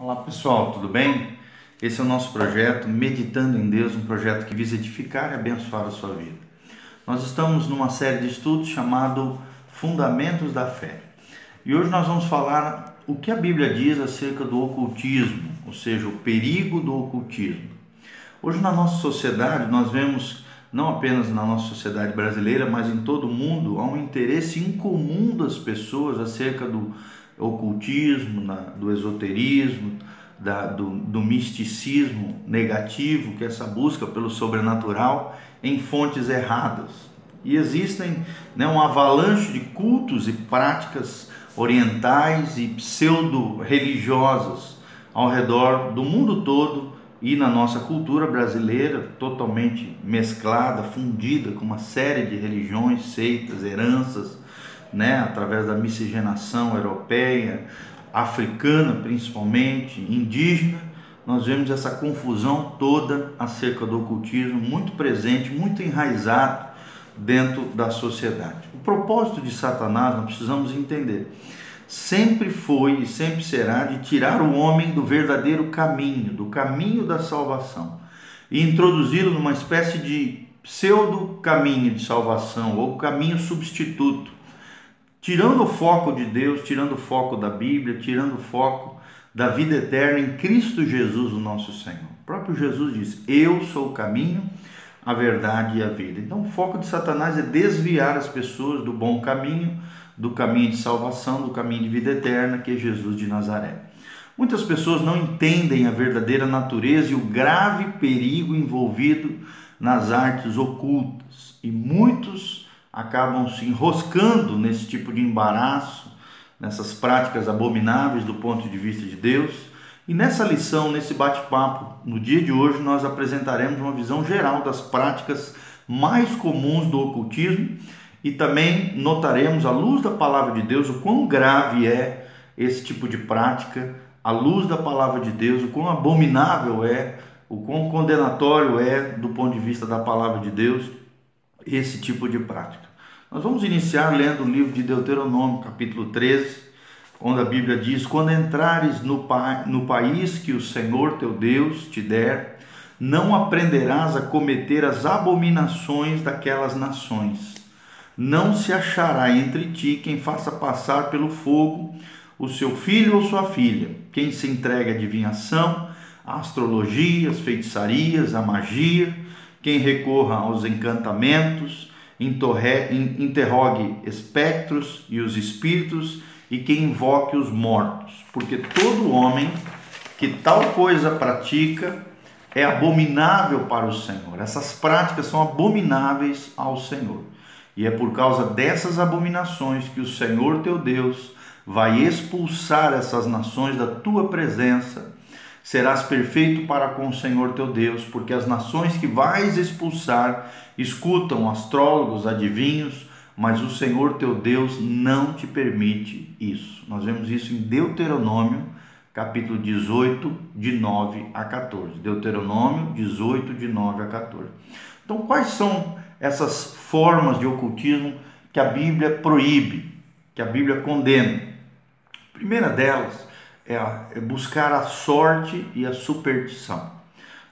Olá pessoal, tudo bem? Esse é o nosso projeto Meditando em Deus, um projeto que visa edificar e abençoar a sua vida. Nós estamos numa série de estudos chamado Fundamentos da Fé. E hoje nós vamos falar o que a Bíblia diz acerca do ocultismo, ou seja, o perigo do ocultismo. Hoje na nossa sociedade nós vemos não apenas na nossa sociedade brasileira, mas em todo o mundo, há um interesse incomum das pessoas acerca do ocultismo, do esoterismo, da, do, do misticismo negativo, que é essa busca pelo sobrenatural em fontes erradas. E existem né, um avalanche de cultos e práticas orientais e pseudo-religiosas ao redor do mundo todo e na nossa cultura brasileira, totalmente mesclada, fundida com uma série de religiões, seitas, heranças, né, através da miscigenação europeia, africana principalmente, indígena, nós vemos essa confusão toda acerca do ocultismo muito presente, muito enraizado dentro da sociedade. O propósito de Satanás, nós precisamos entender, sempre foi e sempre será de tirar o homem do verdadeiro caminho, do caminho da salvação, e introduzi-lo numa espécie de pseudo caminho de salvação ou caminho substituto, tirando o foco de Deus, tirando o foco da Bíblia, tirando o foco da vida eterna em Cristo Jesus, o nosso Senhor. O próprio Jesus diz: Eu sou o caminho, a verdade e a vida. Então, o foco de Satanás é desviar as pessoas do bom caminho do caminho de salvação, do caminho de vida eterna, que é Jesus de Nazaré. Muitas pessoas não entendem a verdadeira natureza e o grave perigo envolvido nas artes ocultas, e muitos acabam se enroscando nesse tipo de embaraço, nessas práticas abomináveis do ponto de vista de Deus. E nessa lição, nesse bate-papo, no dia de hoje, nós apresentaremos uma visão geral das práticas mais comuns do ocultismo e também notaremos, à luz da palavra de Deus, o quão grave é esse tipo de prática, à luz da palavra de Deus, o quão abominável é, o quão condenatório é, do ponto de vista da palavra de Deus, esse tipo de prática. Nós vamos iniciar lendo o livro de Deuteronômio, capítulo 13, onde a Bíblia diz: Quando entrares no, pa no país que o Senhor teu Deus te der, não aprenderás a cometer as abominações daquelas nações. Não se achará entre ti quem faça passar pelo fogo o seu filho ou sua filha, quem se entregue à adivinhação, à astrologia, às feitiçarias, à magia, quem recorra aos encantamentos, interrogue espectros e os espíritos e quem invoque os mortos, porque todo homem que tal coisa pratica é abominável para o Senhor. Essas práticas são abomináveis ao Senhor. E é por causa dessas abominações que o Senhor teu Deus vai expulsar essas nações da tua presença. Serás perfeito para com o Senhor teu Deus, porque as nações que vais expulsar escutam astrólogos, adivinhos, mas o Senhor teu Deus não te permite isso. Nós vemos isso em Deuteronômio, capítulo 18, de 9 a 14. Deuteronômio 18, de 9 a 14. Então, quais são essas formas de ocultismo que a Bíblia proíbe, que a Bíblia condena. A primeira delas é, é buscar a sorte e a superstição.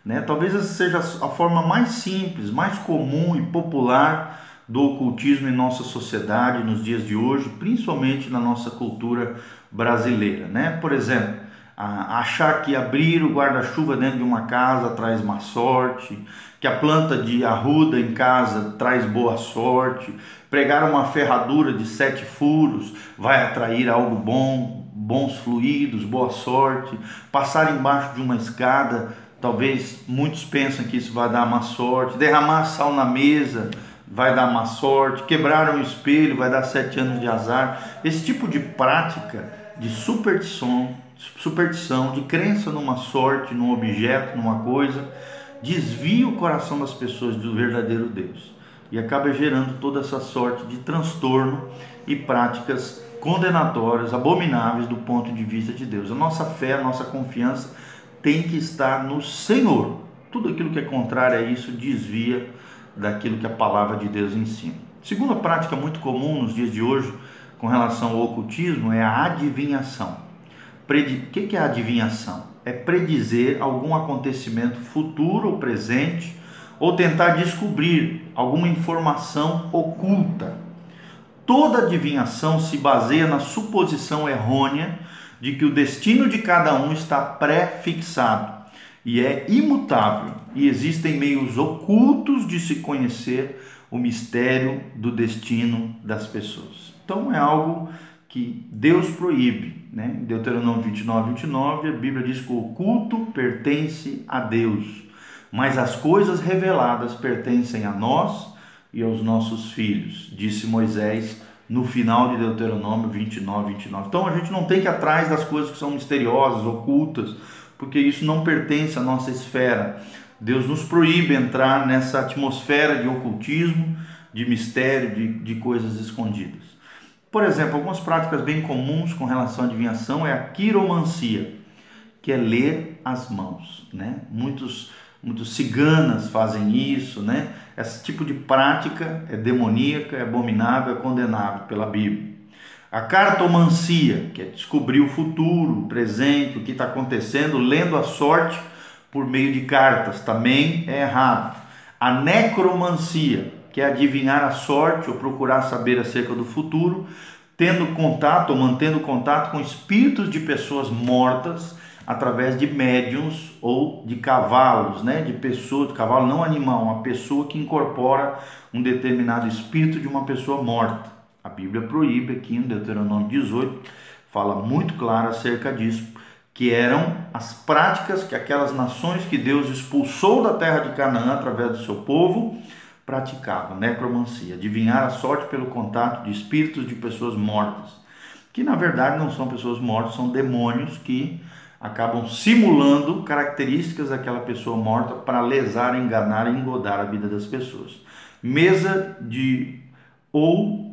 Né? Talvez essa seja a forma mais simples, mais comum e popular do ocultismo em nossa sociedade nos dias de hoje, principalmente na nossa cultura brasileira. Né? Por exemplo, achar que abrir o guarda-chuva dentro de uma casa traz má sorte, que a planta de arruda em casa traz boa sorte, pregar uma ferradura de sete furos vai atrair algo bom, bons fluidos, boa sorte, passar embaixo de uma escada, talvez muitos pensam que isso vai dar má sorte, derramar sal na mesa vai dar má sorte, quebrar um espelho vai dar sete anos de azar. Esse tipo de prática de superstição superstição, de crença numa sorte, num objeto, numa coisa, desvia o coração das pessoas do verdadeiro Deus e acaba gerando toda essa sorte de transtorno e práticas condenatórias, abomináveis do ponto de vista de Deus. A nossa fé, a nossa confiança tem que estar no Senhor. Tudo aquilo que é contrário a isso desvia daquilo que a palavra de Deus ensina. Segunda prática muito comum nos dias de hoje com relação ao ocultismo é a adivinhação. O que é adivinhação? É predizer algum acontecimento futuro ou presente ou tentar descobrir alguma informação oculta. Toda adivinhação se baseia na suposição errônea de que o destino de cada um está pré-fixado e é imutável, e existem meios ocultos de se conhecer o mistério do destino das pessoas. Então é algo que Deus proíbe. Né? Em Deuteronômio 29, 29, a Bíblia diz que o culto pertence a Deus, mas as coisas reveladas pertencem a nós e aos nossos filhos, disse Moisés no final de Deuteronômio 29, 29. Então a gente não tem que ir atrás das coisas que são misteriosas, ocultas, porque isso não pertence à nossa esfera. Deus nos proíbe entrar nessa atmosfera de ocultismo, de mistério, de, de coisas escondidas. Por exemplo, algumas práticas bem comuns com relação à adivinhação é a quiromancia, que é ler as mãos. Né? Muitos, muitos ciganas fazem isso, né? Esse tipo de prática é demoníaca, é abominável, é condenável pela Bíblia. A cartomancia, que é descobrir o futuro, o presente, o que está acontecendo, lendo a sorte por meio de cartas, também é errado. A necromancia, que é adivinhar a sorte ou procurar saber acerca do futuro, tendo contato ou mantendo contato com espíritos de pessoas mortas através de médiums ou de cavalos, né? De pessoas, cavalo não animal, uma pessoa que incorpora um determinado espírito de uma pessoa morta. A Bíblia proíbe aqui em Deuteronômio 18, fala muito claro acerca disso, que eram as práticas que aquelas nações que Deus expulsou da terra de Canaã através do seu povo praticavam, necromancia, adivinhar a sorte pelo contato de espíritos de pessoas mortas, que na verdade não são pessoas mortas, são demônios que acabam simulando características daquela pessoa morta para lesar, enganar e engodar a vida das pessoas. Mesa de ou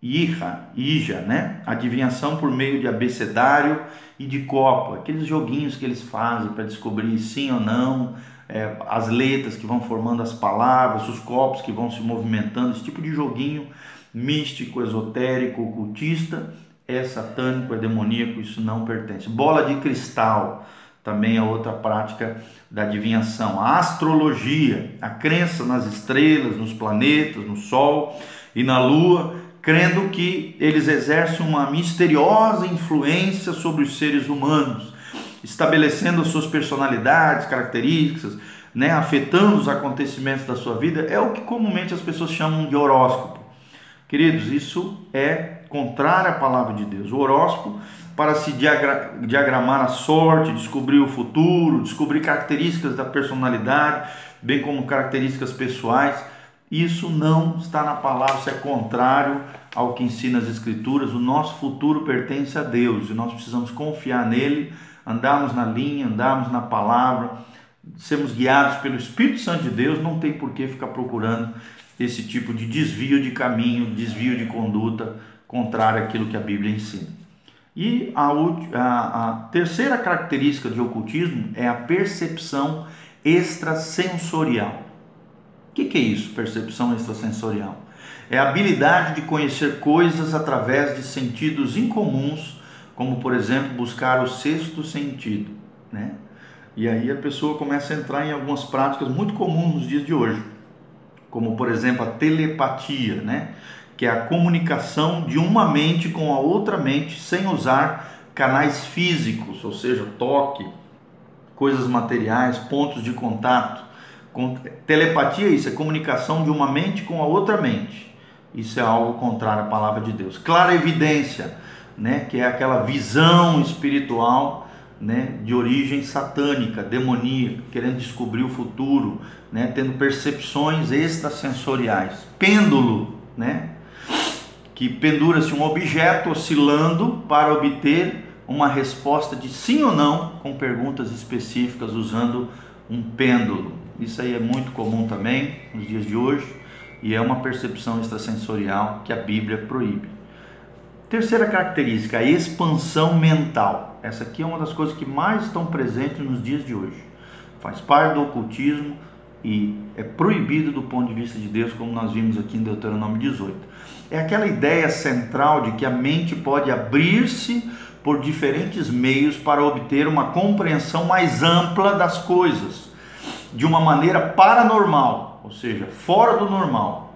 Ija, Ija, né? Adivinhação por meio de abecedário e de copo, aqueles joguinhos que eles fazem para descobrir sim ou não, é, as letras que vão formando as palavras, os copos que vão se movimentando, esse tipo de joguinho místico, esotérico, ocultista, é satânico, é demoníaco, isso não pertence. Bola de cristal também é outra prática da adivinhação. A astrologia, a crença nas estrelas, nos planetas, no sol e na lua crendo que eles exercem uma misteriosa influência sobre os seres humanos, estabelecendo as suas personalidades, características, né, afetando os acontecimentos da sua vida, é o que comumente as pessoas chamam de horóscopo. Queridos, isso é contrário à palavra de Deus. O horóscopo, para se diagra diagramar a sorte, descobrir o futuro, descobrir características da personalidade, bem como características pessoais, isso não está na palavra, isso é contrário ao que ensina as Escrituras. O nosso futuro pertence a Deus e nós precisamos confiar nele, andarmos na linha, andarmos na palavra, sermos guiados pelo Espírito Santo de Deus. Não tem por que ficar procurando esse tipo de desvio de caminho, desvio de conduta contrário àquilo que a Bíblia ensina. E a, a, a terceira característica de ocultismo é a percepção extrasensorial. O que, que é isso, percepção extrasensorial? É a habilidade de conhecer coisas através de sentidos incomuns, como por exemplo buscar o sexto sentido, né? E aí a pessoa começa a entrar em algumas práticas muito comuns nos dias de hoje, como por exemplo a telepatia, né? Que é a comunicação de uma mente com a outra mente sem usar canais físicos, ou seja, toque, coisas materiais, pontos de contato. Telepatia é isso, é comunicação de uma mente com a outra mente. Isso é algo contrário à palavra de Deus. Clara evidência, né, que é aquela visão espiritual, né, de origem satânica, demoníaca, querendo descobrir o futuro, né, tendo percepções extrasensoriais. Pêndulo, né, que pendura-se um objeto oscilando para obter uma resposta de sim ou não com perguntas específicas usando um pêndulo. Isso aí é muito comum também nos dias de hoje e é uma percepção extrasensorial que a Bíblia proíbe. Terceira característica, a expansão mental. Essa aqui é uma das coisas que mais estão presentes nos dias de hoje. Faz parte do ocultismo e é proibido do ponto de vista de Deus, como nós vimos aqui em Deuteronômio 18. É aquela ideia central de que a mente pode abrir-se por diferentes meios para obter uma compreensão mais ampla das coisas, de uma maneira paranormal, ou seja, fora do normal,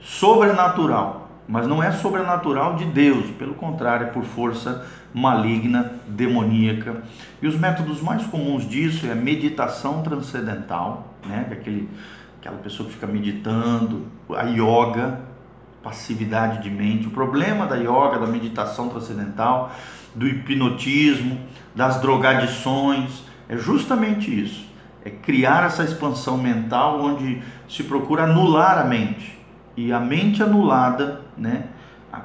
sobrenatural. Mas não é sobrenatural de Deus, pelo contrário, é por força maligna, demoníaca. E os métodos mais comuns disso é meditação transcendental, né? Aquele, aquela pessoa que fica meditando, a yoga, passividade de mente. O problema da yoga, da meditação transcendental, do hipnotismo, das drogadições, é justamente isso. É criar essa expansão mental onde se procura anular a mente. E a mente anulada, né?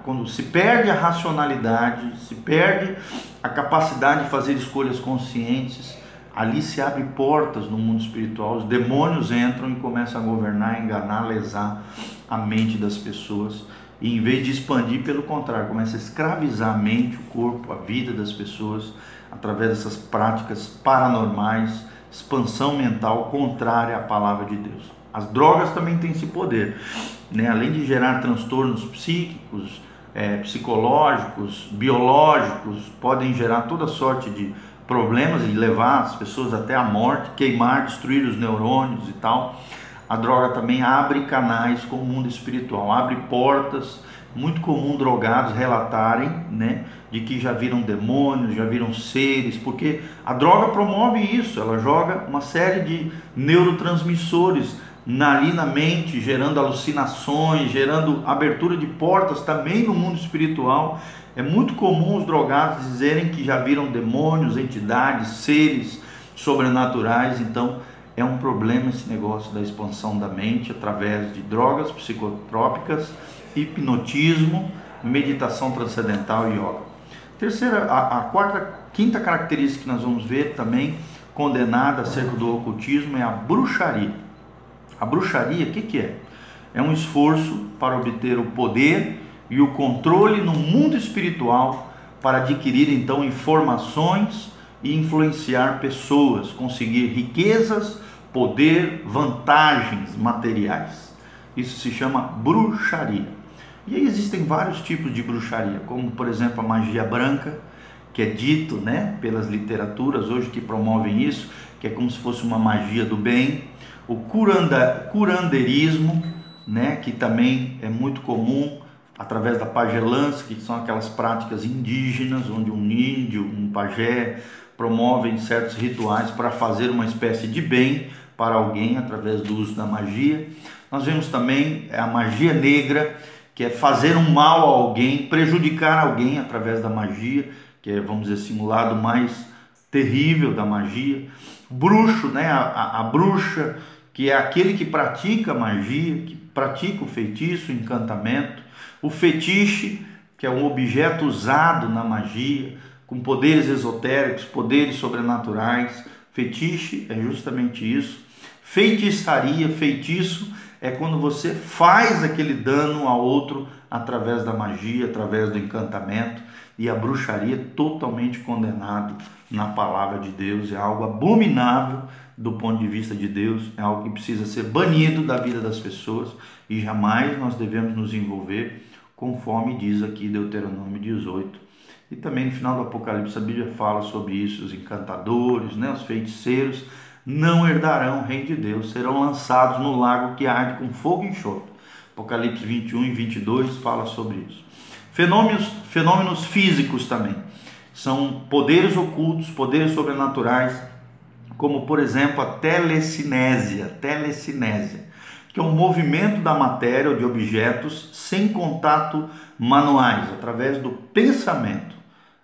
Quando se perde a racionalidade, se perde a capacidade de fazer escolhas conscientes, ali se abre portas no mundo espiritual, os demônios entram e começam a governar, enganar, lesar a mente das pessoas. E em vez de expandir, pelo contrário, começa a escravizar a mente, o corpo, a vida das pessoas através dessas práticas paranormais, expansão mental contrária à palavra de Deus. As drogas também têm esse poder, né? além de gerar transtornos psíquicos, é, psicológicos, biológicos, podem gerar toda sorte de problemas e levar as pessoas até a morte, queimar, destruir os neurônios e tal. A droga também abre canais com o mundo espiritual, abre portas. Muito comum drogados relatarem, né, de que já viram demônios, já viram seres, porque a droga promove isso, ela joga uma série de neurotransmissores ali na mente, gerando alucinações, gerando abertura de portas também no mundo espiritual. É muito comum os drogados dizerem que já viram demônios, entidades, seres sobrenaturais, então é um problema esse negócio da expansão da mente através de drogas psicotrópicas, hipnotismo, meditação transcendental e yoga. Terceira, a, a quarta, quinta característica que nós vamos ver também condenada acerca do ocultismo é a bruxaria. A bruxaria, o que, que é? É um esforço para obter o poder e o controle no mundo espiritual para adquirir então informações e influenciar pessoas, conseguir riquezas, poder, vantagens materiais. Isso se chama bruxaria. E aí existem vários tipos de bruxaria, como por exemplo a magia branca, que é dito, né, pelas literaturas hoje que promovem isso, que é como se fosse uma magia do bem, o curanda, curanderismo, né, que também é muito comum através da pagelança, que são aquelas práticas indígenas, onde um índio, um pajé promovem certos rituais para fazer uma espécie de bem para alguém através do uso da magia. Nós vemos também a magia negra, que é fazer um mal a alguém, prejudicar alguém através da magia, que é, vamos dizer assim, o lado mais terrível da magia. Bruxo, né? a, a, a bruxa, que é aquele que pratica magia, que pratica o feitiço, o encantamento. O fetiche, que é um objeto usado na magia, com poderes esotéricos, poderes sobrenaturais. Fetiche é justamente isso. Feitiçaria, feitiço é quando você faz aquele dano a outro através da magia, através do encantamento. E a bruxaria totalmente condenado na palavra de Deus, é algo abominável do ponto de vista de Deus, é algo que precisa ser banido da vida das pessoas e jamais nós devemos nos envolver conforme diz aqui Deuteronômio 18. E também no final do Apocalipse a Bíblia fala sobre isso, os encantadores, né, os feiticeiros não herdarão o reino de Deus, serão lançados no lago que arde com fogo e enxofre. Apocalipse 21 e 22 fala sobre isso. Fenômenos, fenômenos físicos também. São poderes ocultos, poderes sobrenaturais, como por exemplo a telecinésia, telecinésia que é um movimento da matéria ou de objetos sem contato manuais, através do pensamento.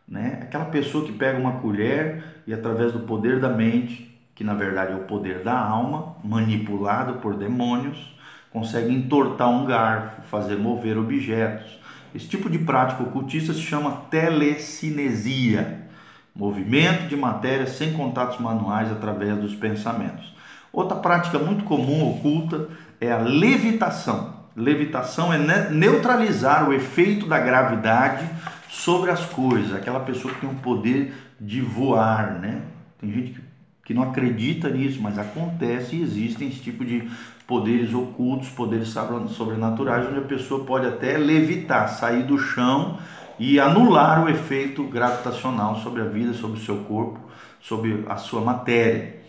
Né? Aquela pessoa que pega uma colher e através do poder da mente, que na verdade é o poder da alma, manipulado por demônios, consegue entortar um garfo, fazer mover objetos. Esse tipo de prática ocultista se chama telecinesia, movimento de matéria sem contatos manuais através dos pensamentos. Outra prática muito comum oculta é a levitação. Levitação é neutralizar o efeito da gravidade sobre as coisas. Aquela pessoa que tem o poder de voar, né? Tem gente que, que não acredita nisso, mas acontece e existem esse tipo de poderes ocultos, poderes sobrenaturais, onde a pessoa pode até levitar, sair do chão e anular o efeito gravitacional sobre a vida, sobre o seu corpo, sobre a sua matéria.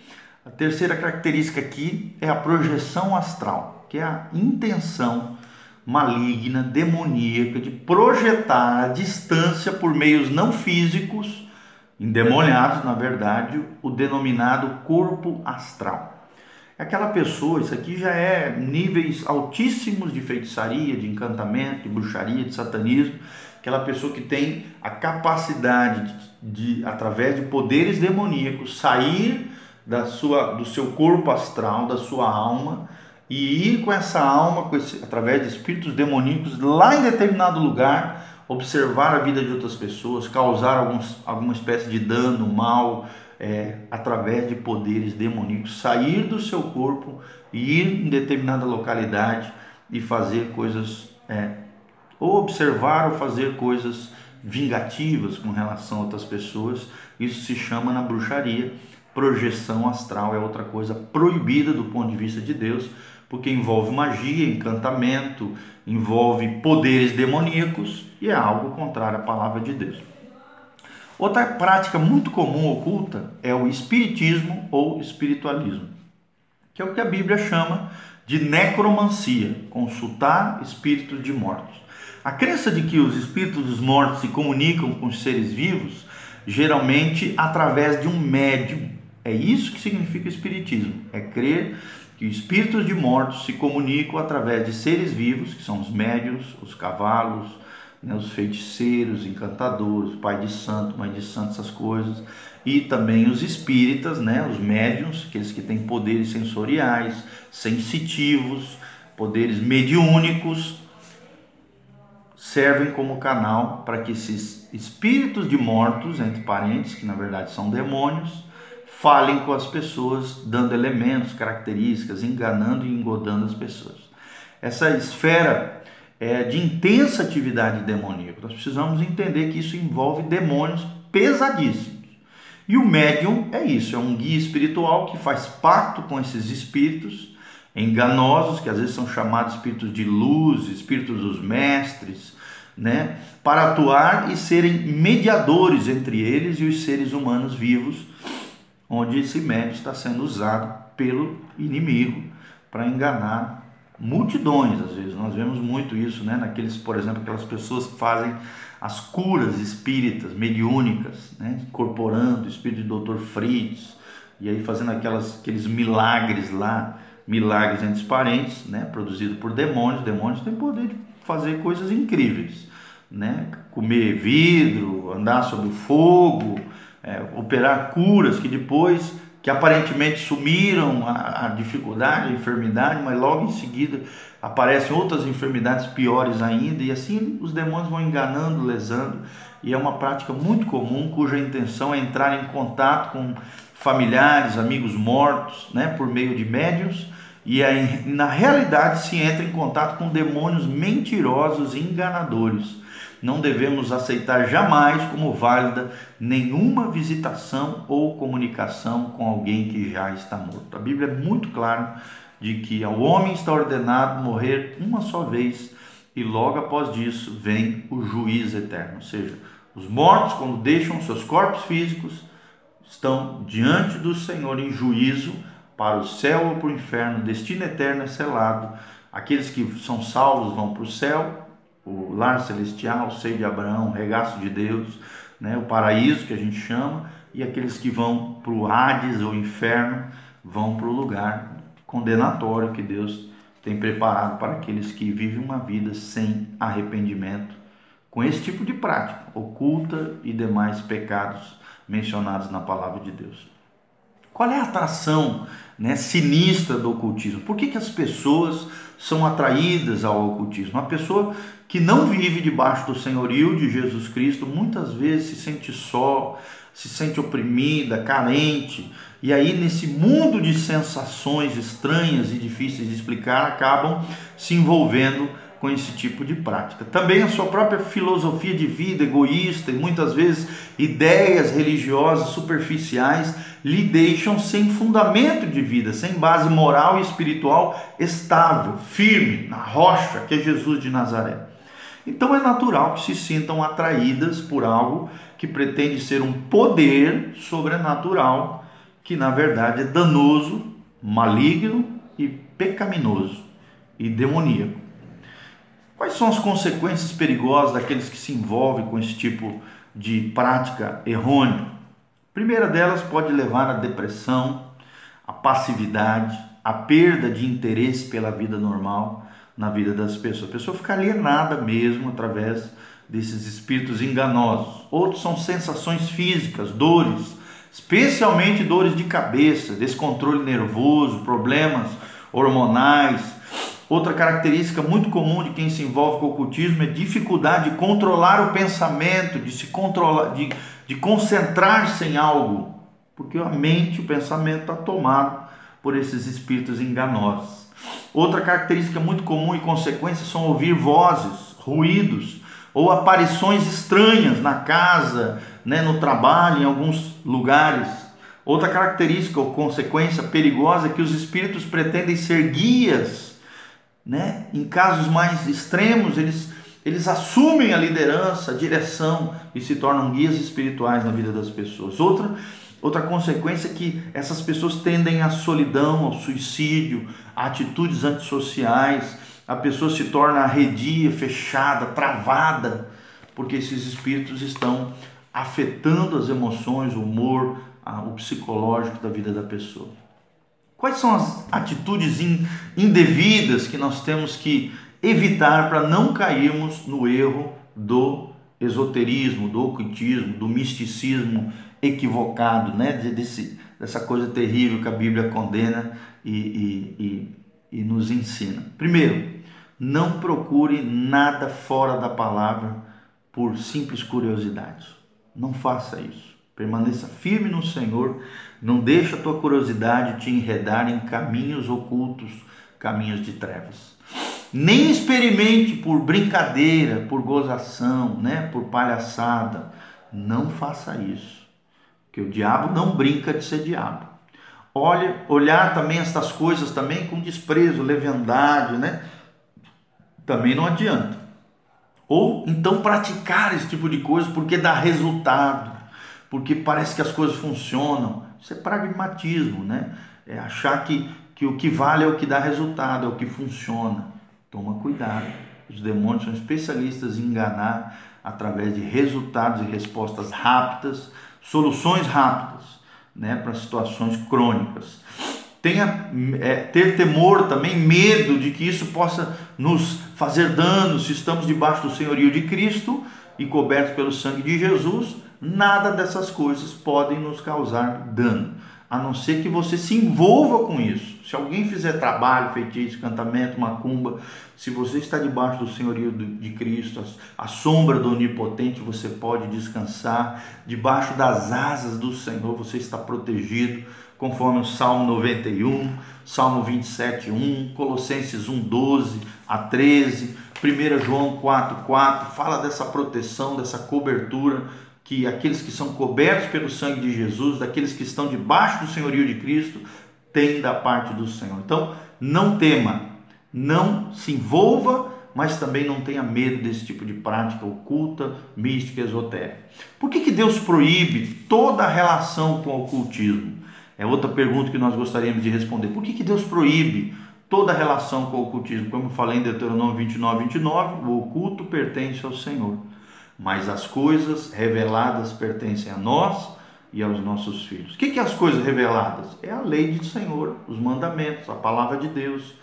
A terceira característica aqui é a projeção astral, que é a intenção maligna, demoníaca de projetar à distância por meios não físicos, endemoniados, na verdade, o denominado corpo astral. Aquela pessoa, isso aqui já é níveis altíssimos de feitiçaria, de encantamento, de bruxaria, de satanismo, aquela pessoa que tem a capacidade de, de através de poderes demoníacos, sair da sua, do seu corpo astral, da sua alma, e ir com essa alma, com esse, através de espíritos demoníacos, lá em determinado lugar, observar a vida de outras pessoas, causar alguns, alguma espécie de dano, mal, é, através de poderes demoníacos, sair do seu corpo e ir em determinada localidade e fazer coisas, é, ou observar ou fazer coisas vingativas com relação a outras pessoas. Isso se chama na bruxaria projeção astral, é outra coisa proibida do ponto de vista de Deus porque envolve magia, encantamento, envolve poderes demoníacos e é algo contrário à palavra de Deus. Outra prática muito comum oculta é o espiritismo ou espiritualismo, que é o que a Bíblia chama de necromancia, consultar espíritos de mortos. A crença de que os espíritos dos mortos se comunicam com os seres vivos, geralmente através de um médium. É isso que significa espiritismo, é crer que espíritos de mortos se comunicam através de seres vivos, que são os médios, os cavalos, né, os feiticeiros, encantadores, pai de santo, mãe de santo, essas coisas, e também os espíritas, né, os médiums, aqueles que têm poderes sensoriais, sensitivos, poderes mediúnicos, servem como canal para que esses espíritos de mortos, entre parentes, que na verdade são demônios, falem com as pessoas, dando elementos, características, enganando e engodando as pessoas. Essa esfera é de intensa atividade demoníaca. Nós precisamos entender que isso envolve demônios pesadíssimos. E o médium é isso, é um guia espiritual que faz pacto com esses espíritos enganosos, que às vezes são chamados espíritos de luz, espíritos dos mestres, né, para atuar e serem mediadores entre eles e os seres humanos vivos onde esse médium está sendo usado pelo inimigo para enganar multidões, às vezes. Nós vemos muito isso, né? Naqueles, por exemplo, aquelas pessoas que fazem as curas espíritas, mediúnicas, né? incorporando o espírito do Dr. Fritz, e aí fazendo aquelas, aqueles milagres lá, milagres entre os parentes, né? produzido por demônios. Demônios têm poder de fazer coisas incríveis, né? comer vidro, andar sobre fogo, é, operar curas que depois, que aparentemente sumiram a, a, dificuldade, a enfermidade, mas logo em seguida aparecem outras enfermidades piores ainda, e assim os demônios vão enganando, lesando, e é uma prática muito comum cuja intenção é entrar em contato com familiares, amigos mortos, né, por meio de médios, e aí, na realidade se entra em contato com demônios mentirosos e enganadores não devemos aceitar jamais como válida nenhuma visitação ou comunicação com alguém que já está morto. A Bíblia é muito clara de que ao homem está ordenado morrer uma só vez e logo após isso vem o juízo eterno. Ou seja, os mortos, quando deixam seus corpos físicos, estão diante do Senhor em juízo para o céu ou para o inferno, destino eterno é selado. Aqueles que são salvos vão para o céu, o lar celestial, o seio de Abraão, regaço de Deus, né, o paraíso que a gente chama, e aqueles que vão para o Hades ou inferno vão para o lugar condenatório que Deus tem preparado para aqueles que vivem uma vida sem arrependimento, com esse tipo de prática oculta e demais pecados mencionados na palavra de Deus. Qual é a atração né, sinistra do ocultismo? Por que, que as pessoas são atraídas ao ocultismo? Uma pessoa que não vive debaixo do senhorio de Jesus Cristo muitas vezes se sente só, se sente oprimida, carente, e aí nesse mundo de sensações estranhas e difíceis de explicar acabam se envolvendo com esse tipo de prática. Também a sua própria filosofia de vida egoísta e muitas vezes ideias religiosas superficiais lhe deixam sem fundamento de vida, sem base moral e espiritual estável, firme na rocha que é Jesus de Nazaré. Então é natural que se sintam atraídas por algo que pretende ser um poder sobrenatural, que na verdade é danoso, maligno e pecaminoso e demoníaco. Quais são as consequências perigosas daqueles que se envolvem com esse tipo de prática errônea? A primeira delas pode levar à depressão, à passividade, à perda de interesse pela vida normal na vida das pessoas. A pessoa fica alienada mesmo através desses espíritos enganosos. Outros são sensações físicas, dores, especialmente dores de cabeça, descontrole nervoso, problemas hormonais, Outra característica muito comum de quem se envolve com o ocultismo é dificuldade de controlar o pensamento, de se controlar, de, de concentrar-se em algo, porque a mente, o pensamento está tomado por esses espíritos enganosos. Outra característica muito comum e consequência são ouvir vozes, ruídos ou aparições estranhas na casa, né, no trabalho, em alguns lugares. Outra característica ou consequência perigosa é que os espíritos pretendem ser guias né? Em casos mais extremos, eles, eles assumem a liderança, a direção e se tornam guias espirituais na vida das pessoas. Outra, outra consequência é que essas pessoas tendem à solidão, ao suicídio, a atitudes antissociais, a pessoa se torna arredia, fechada, travada, porque esses espíritos estão afetando as emoções, o humor, o psicológico da vida da pessoa. Quais são as atitudes indevidas que nós temos que evitar para não cairmos no erro do esoterismo, do ocultismo, do misticismo equivocado, né? Desse, dessa coisa terrível que a Bíblia condena e, e, e, e nos ensina. Primeiro, não procure nada fora da palavra por simples curiosidade. Não faça isso. Permaneça firme no Senhor, não deixe a tua curiosidade te enredar em caminhos ocultos, caminhos de trevas. Nem experimente por brincadeira, por gozação, né, por palhaçada. Não faça isso. Que o diabo não brinca de ser diabo. Olha, olhar também estas coisas também com desprezo, leviandade, né? Também não adianta. Ou então praticar esse tipo de coisa porque dá resultado porque parece que as coisas funcionam. Isso é pragmatismo, né? É achar que, que o que vale é o que dá resultado, é o que funciona. Toma cuidado. Os demônios são especialistas em enganar através de resultados e respostas rápidas, soluções rápidas, né, para situações crônicas. Tenha é, ter temor também, medo de que isso possa nos fazer dano se estamos debaixo do senhorio de Cristo e cobertos pelo sangue de Jesus nada dessas coisas podem nos causar dano, a não ser que você se envolva com isso. Se alguém fizer trabalho, feitiço, cantamento, macumba, se você está debaixo do senhorio de Cristo, a sombra do Onipotente, você pode descansar. Debaixo das asas do Senhor você está protegido, conforme o Salmo 91, Salmo 27, 1, Colossenses 1, 12 a 13, 1 João 4, 4, fala dessa proteção, dessa cobertura que aqueles que são cobertos pelo sangue de Jesus, daqueles que estão debaixo do senhorio de Cristo, têm da parte do Senhor. Então, não tema, não se envolva, mas também não tenha medo desse tipo de prática oculta, mística, esotérica. Por que, que Deus proíbe toda relação com o ocultismo? É outra pergunta que nós gostaríamos de responder. Por que, que Deus proíbe toda relação com o ocultismo? Como eu falei em Deuteronômio 29, 29, o oculto pertence ao Senhor mas as coisas reveladas pertencem a nós e aos nossos filhos. O que, é as coisas reveladas? É a lei do Senhor, os mandamentos, a palavra de Deus.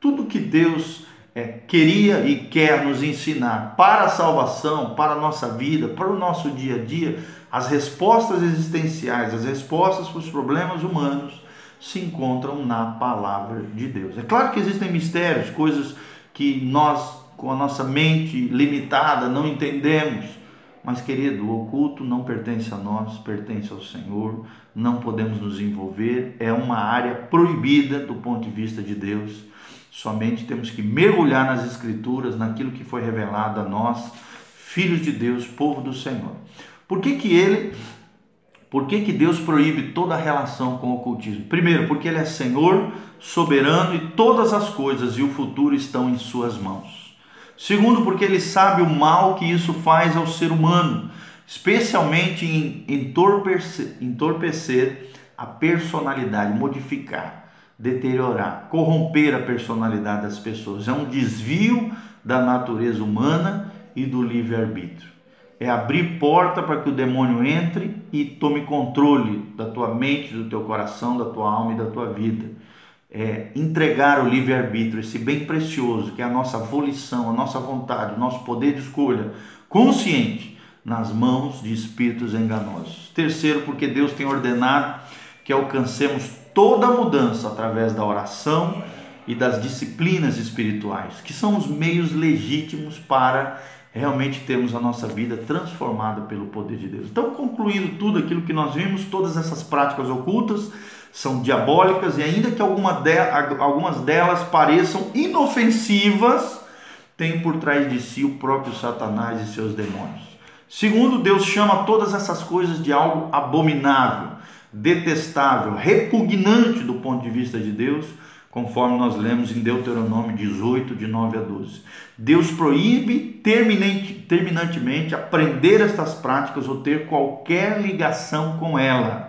Tudo que Deus é, queria e quer nos ensinar para a salvação, para a nossa vida, para o nosso dia a dia, as respostas existenciais, as respostas para os problemas humanos se encontram na palavra de Deus. É claro que existem mistérios, coisas que nós com a nossa mente limitada, não entendemos. Mas, querido, o oculto não pertence a nós, pertence ao Senhor, não podemos nos envolver, é uma área proibida do ponto de vista de Deus. Somente temos que mergulhar nas Escrituras, naquilo que foi revelado a nós, filhos de Deus, povo do Senhor. Por que, que ele, por que, que Deus proíbe toda a relação com o ocultismo? Primeiro, porque ele é Senhor, soberano e todas as coisas e o futuro estão em suas mãos. Segundo, porque ele sabe o mal que isso faz ao ser humano, especialmente em entorpecer, entorpecer a personalidade, modificar, deteriorar, corromper a personalidade das pessoas. É um desvio da natureza humana e do livre-arbítrio. É abrir porta para que o demônio entre e tome controle da tua mente, do teu coração, da tua alma e da tua vida. É entregar o livre-arbítrio, esse bem precioso que é a nossa volição, a nossa vontade, o nosso poder de escolha consciente nas mãos de espíritos enganosos. Terceiro, porque Deus tem ordenado que alcancemos toda mudança através da oração e das disciplinas espirituais, que são os meios legítimos para realmente termos a nossa vida transformada pelo poder de Deus. Então, concluindo tudo aquilo que nós vimos, todas essas práticas ocultas são diabólicas e ainda que alguma de, algumas delas pareçam inofensivas, tem por trás de si o próprio Satanás e seus demônios. Segundo, Deus chama todas essas coisas de algo abominável, detestável, repugnante do ponto de vista de Deus, conforme nós lemos em Deuteronômio 18, de 9 a 12. Deus proíbe terminantemente aprender estas práticas ou ter qualquer ligação com ela.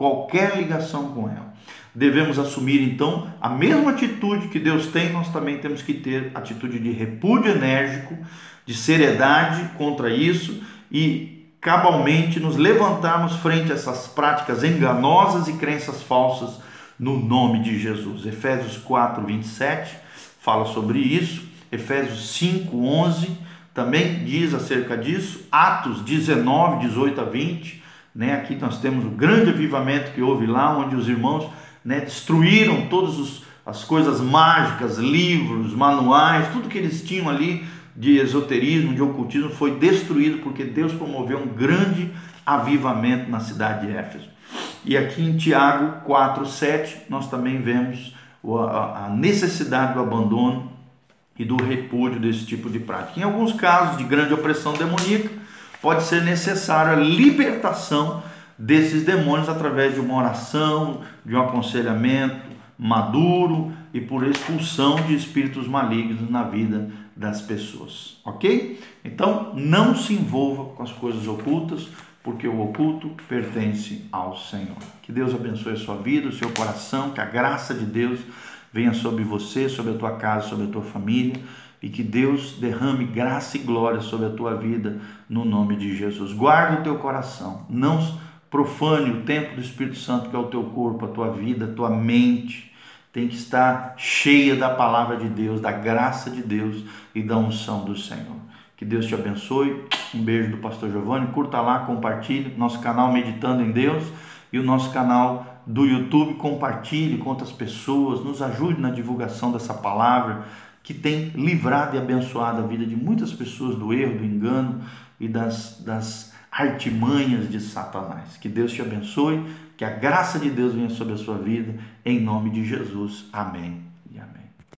Qualquer ligação com ela. Devemos assumir então a mesma atitude que Deus tem, nós também temos que ter atitude de repúdio enérgico, de seriedade contra isso e cabalmente nos levantarmos frente a essas práticas enganosas e crenças falsas no nome de Jesus. Efésios 4, 27 fala sobre isso. Efésios 5, 11 também diz acerca disso. Atos 19, 18 a 20. Né? Aqui nós temos o grande avivamento que houve lá, onde os irmãos né, destruíram todas as coisas mágicas, livros, manuais, tudo que eles tinham ali de esoterismo, de ocultismo, foi destruído porque Deus promoveu um grande avivamento na cidade de Éfeso. E aqui em Tiago 4, 7, nós também vemos a necessidade do abandono e do repúdio desse tipo de prática. Em alguns casos de grande opressão demoníaca, pode ser necessária a libertação desses demônios através de uma oração, de um aconselhamento maduro e por expulsão de espíritos malignos na vida das pessoas, ok? Então, não se envolva com as coisas ocultas, porque o oculto pertence ao Senhor. Que Deus abençoe a sua vida, o seu coração, que a graça de Deus venha sobre você, sobre a tua casa, sobre a tua família e que Deus derrame graça e glória sobre a tua vida no nome de Jesus. Guarda o teu coração, não profane o templo do Espírito Santo que é o teu corpo, a tua vida, a tua mente. Tem que estar cheia da palavra de Deus, da graça de Deus e da unção do Senhor. Que Deus te abençoe. Um beijo do pastor Giovanni. Curta lá, compartilhe nosso canal Meditando em Deus e o nosso canal do YouTube. Compartilhe com outras pessoas, nos ajude na divulgação dessa palavra que tem livrado e abençoado a vida de muitas pessoas do erro, do engano e das, das artimanhas de Satanás. Que Deus te abençoe, que a graça de Deus venha sobre a sua vida, em nome de Jesus. Amém